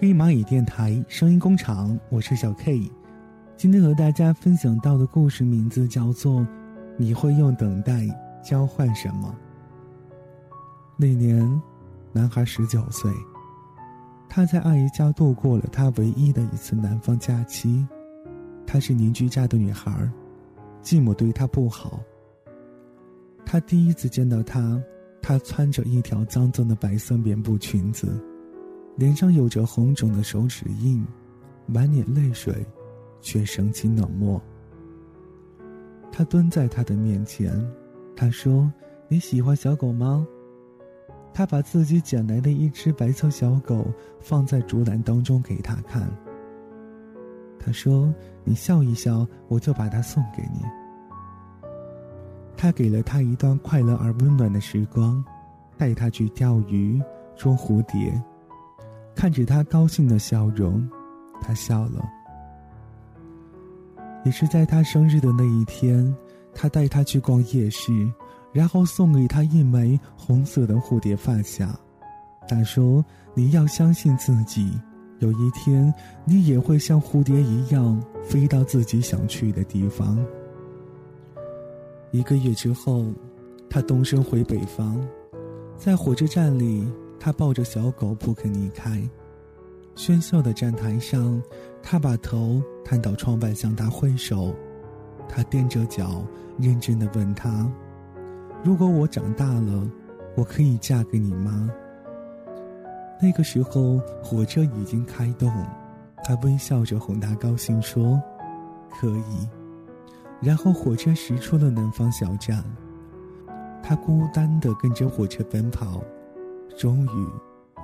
黑蚂蚁电台声音工厂，我是小 K。今天和大家分享到的故事名字叫做《你会用等待交换什么》。那年，男孩十九岁，他在阿姨家度过了他唯一的一次南方假期。她是邻居家的女孩，继母对她不好。他第一次见到她，她穿着一条脏脏的白色棉布裙子。脸上有着红肿的手指印，满脸泪水，却神情冷漠。他蹲在他的面前，他说：“你喜欢小狗吗？”他把自己捡来的一只白色小狗放在竹篮当中给他看。他说：“你笑一笑，我就把它送给你。”他给了他一段快乐而温暖的时光，带他去钓鱼、捉蝴蝶。看着他高兴的笑容，他笑了。也是在他生日的那一天，他带他去逛夜市，然后送给他一枚红色的蝴蝶发卡。他说：“你要相信自己，有一天你也会像蝴蝶一样飞到自己想去的地方。”一个月之后，他动身回北方，在火车站里。他抱着小狗不肯离开，喧嚣的站台上，他把头探到窗外向他挥手。他踮着脚，认真的问他：“如果我长大了，我可以嫁给你吗？”那个时候，火车已经开动，他微笑着哄他高兴说：“可以。”然后火车驶出了南方小站，他孤单的跟着火车奔跑。终于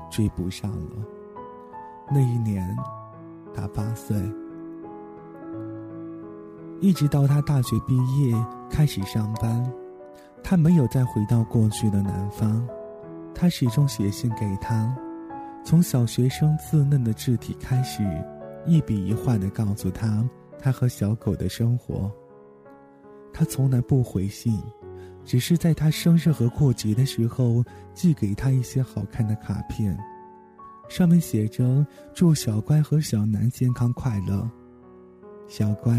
追不上了。那一年，他八岁。一直到他大学毕业开始上班，他没有再回到过去的南方。他始终写信给他，从小学生稚嫩的字体开始，一笔一画的告诉他他和小狗的生活。他从来不回信。只是在他生日和过节的时候，寄给他一些好看的卡片，上面写着“祝小乖和小南健康快乐”。小乖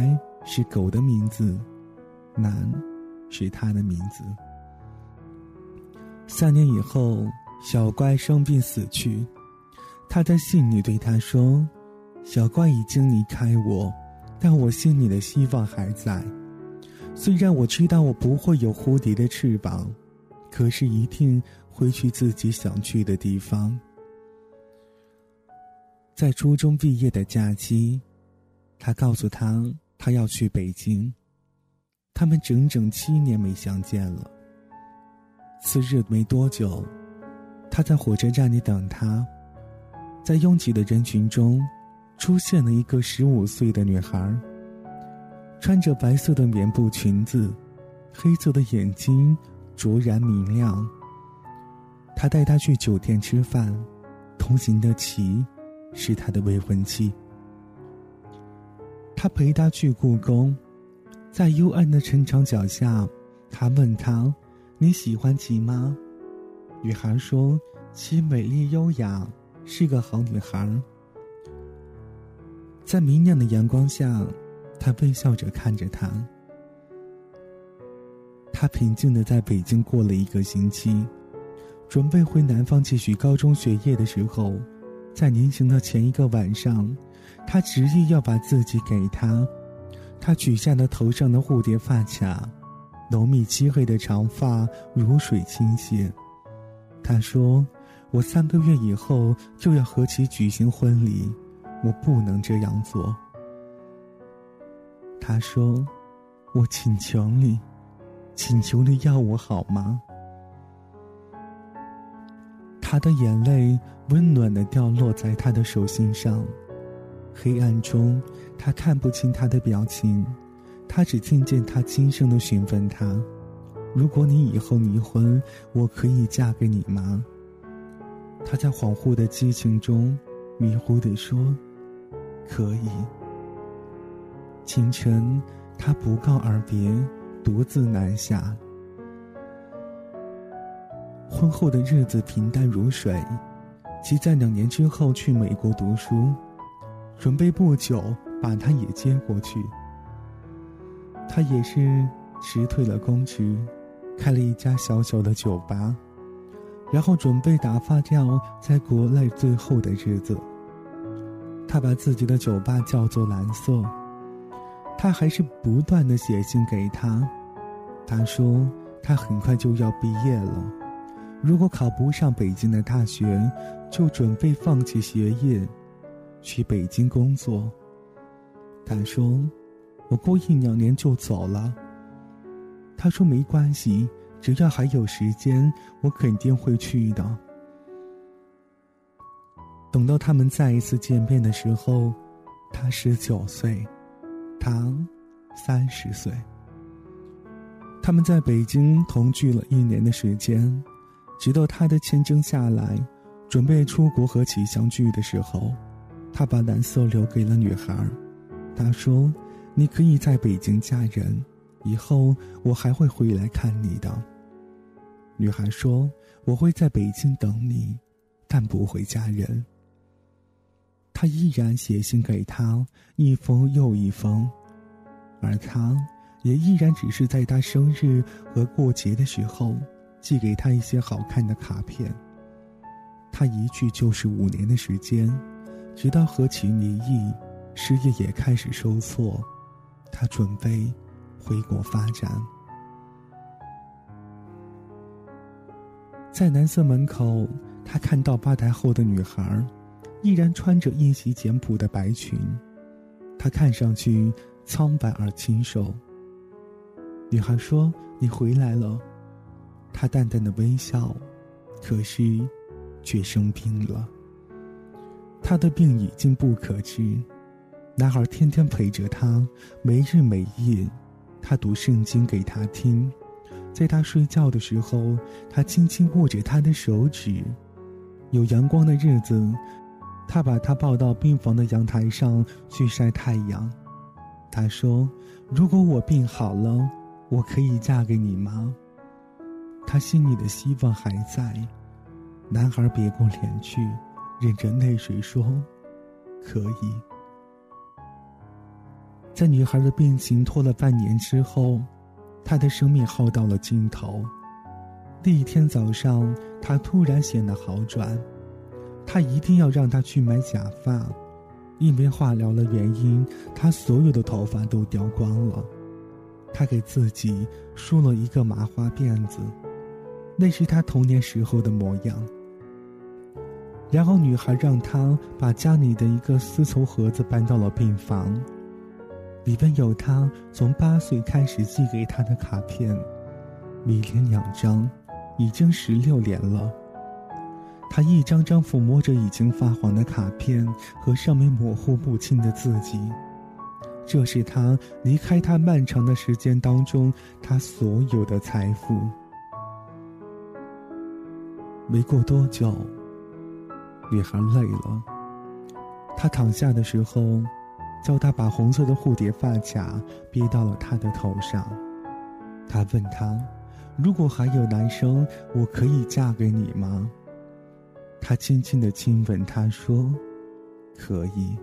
是狗的名字，南是他的名字。三年以后，小乖生病死去，他在信里对他说：“小乖已经离开我，但我心里的希望还在。”虽然我知道我不会有蝴蝶的翅膀，可是一定会去自己想去的地方。在初中毕业的假期，他告诉他他要去北京。他们整整七年没相见了。次日没多久，他在火车站里等他，在拥挤的人群中，出现了一个十五岁的女孩。穿着白色的棉布裙子，黑色的眼睛灼然明亮。他带她去酒店吃饭，同行的齐是他的未婚妻。他陪她去故宫，在幽暗的城墙脚下，他问她：“你喜欢齐吗？”女孩说：“齐美丽优雅，是个好女孩。”在明亮的阳光下。他微笑着看着他。他平静的在北京过了一个星期，准备回南方继续高中学业的时候，在临行的前一个晚上，他执意要把自己给他。他取下了头上的蝴蝶发卡，浓密漆黑的长发如水倾泻。他说：“我三个月以后就要和其举行婚礼，我不能这样做。”他说：“我请求你，请求你要我好吗？”他的眼泪温暖的掉落在他的手心上，黑暗中，他看不清他的表情，他只听见他轻声的询问他：“如果你以后离婚，我可以嫁给你吗？”他在恍惚的激情中，迷糊的说：“可以。”清晨，他不告而别，独自南下。婚后的日子平淡如水，即在两年之后去美国读书，准备不久把他也接过去。他也是辞退了公职，开了一家小小的酒吧，然后准备打发掉在国内最后的日子。他把自己的酒吧叫做蓝色。他还是不断的写信给他，他说他很快就要毕业了，如果考不上北京的大学，就准备放弃学业，去北京工作。他说，我过一两年就走了。他说没关系，只要还有时间，我肯定会去的。等到他们再一次见面的时候，他十九岁。他三十岁。他们在北京同居了一年的时间，直到他的签证下来，准备出国和其相聚的时候，他把蓝色留给了女孩。他说：“你可以在北京嫁人，以后我还会回来看你的。”女孩说：“我会在北京等你，但不会嫁人。”他依然写信给他，一封又一封，而他也依然只是在他生日和过节的时候，寄给他一些好看的卡片。他一去就是五年的时间，直到何其离异，事业也开始受挫，他准备回国发展。在南色门口，他看到吧台后的女孩。依然穿着一袭简朴的白裙，她看上去苍白而清瘦。女孩说：“你回来了。”他淡淡的微笑，可是，却生病了。他的病已经不可治。男孩天天陪着她，没日没夜。他读圣经给她听，在她睡觉的时候，他轻轻握着她的手指。有阳光的日子。他把她抱到病房的阳台上去晒太阳。他说：“如果我病好了，我可以嫁给你吗？”他心里的希望还在。男孩别过脸去，忍着泪水说：“可以。”在女孩的病情拖了半年之后，她的生命耗到了尽头。第一天早上，她突然显得好转。他一定要让他去买假发，因为化疗的原因，他所有的头发都掉光了。他给自己梳了一个麻花辫子，那是他童年时候的模样。然后女孩让他把家里的一个丝绸盒子搬到了病房，里边有他从八岁开始寄给他的卡片，每天两张，已经十六年了。他一张张抚摸着已经发黄的卡片和上面模糊不清的字迹，这是他离开他漫长的时间当中他所有的财富。没过多久，女孩累了，她躺下的时候，叫他把红色的蝴蝶发卡别到了她的头上。他问他：“如果还有男生，我可以嫁给你吗？”他轻轻的亲吻她，说：“可以。”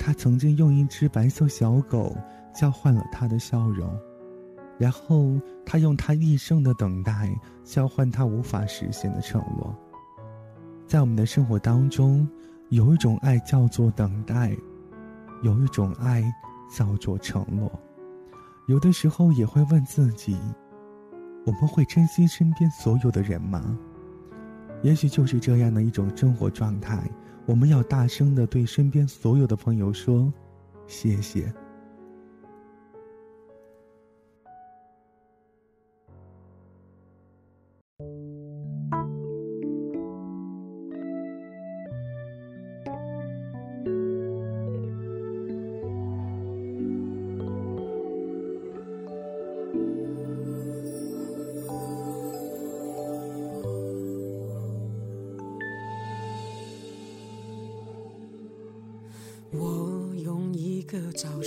他曾经用一只白色小狗交换了他的笑容，然后他用他一生的等待交换他无法实现的承诺。在我们的生活当中，有一种爱叫做等待，有一种爱叫做承诺。有的时候也会问自己：我们会珍惜身边所有的人吗？也许就是这样的一种生活状态，我们要大声的对身边所有的朋友说：“谢谢。”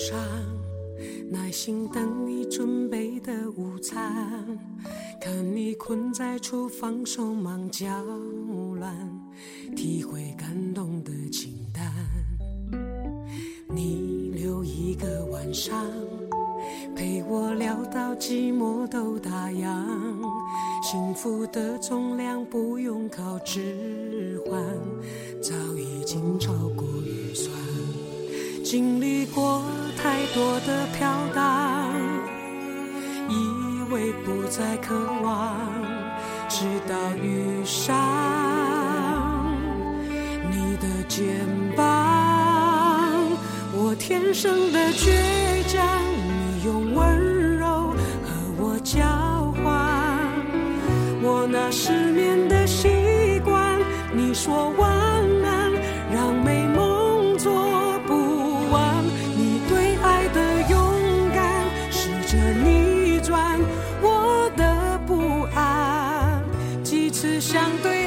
上，耐心等你准备的午餐，看你困在厨房，手忙脚乱，体会感动的清淡。你留一个晚上，陪我聊到寂寞都打烊。幸福的重量不用靠指环，早已经超过预算。经历过太多的飘荡，以为不再渴望，直到遇上你的肩膀。我天生的倔我的不安。几次相对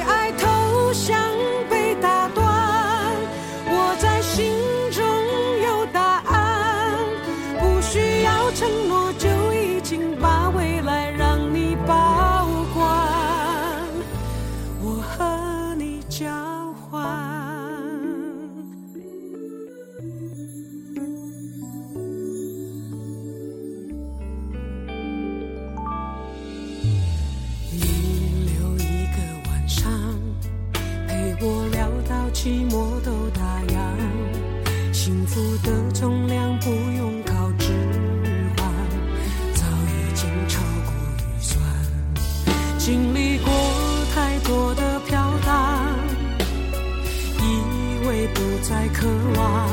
不再渴望，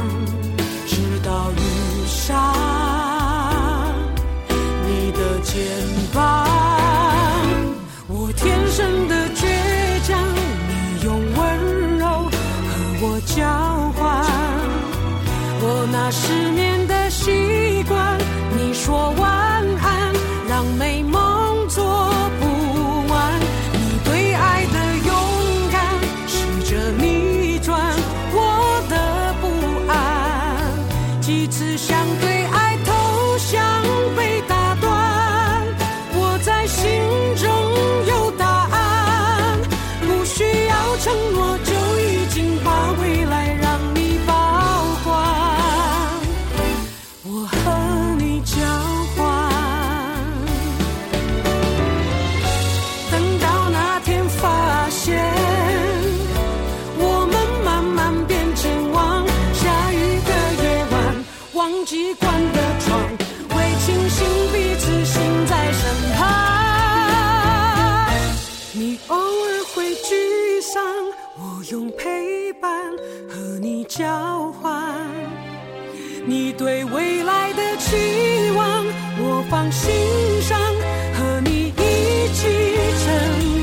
直到遇上你的肩膀。我天对未来的期望，我放心上，和你一起成长。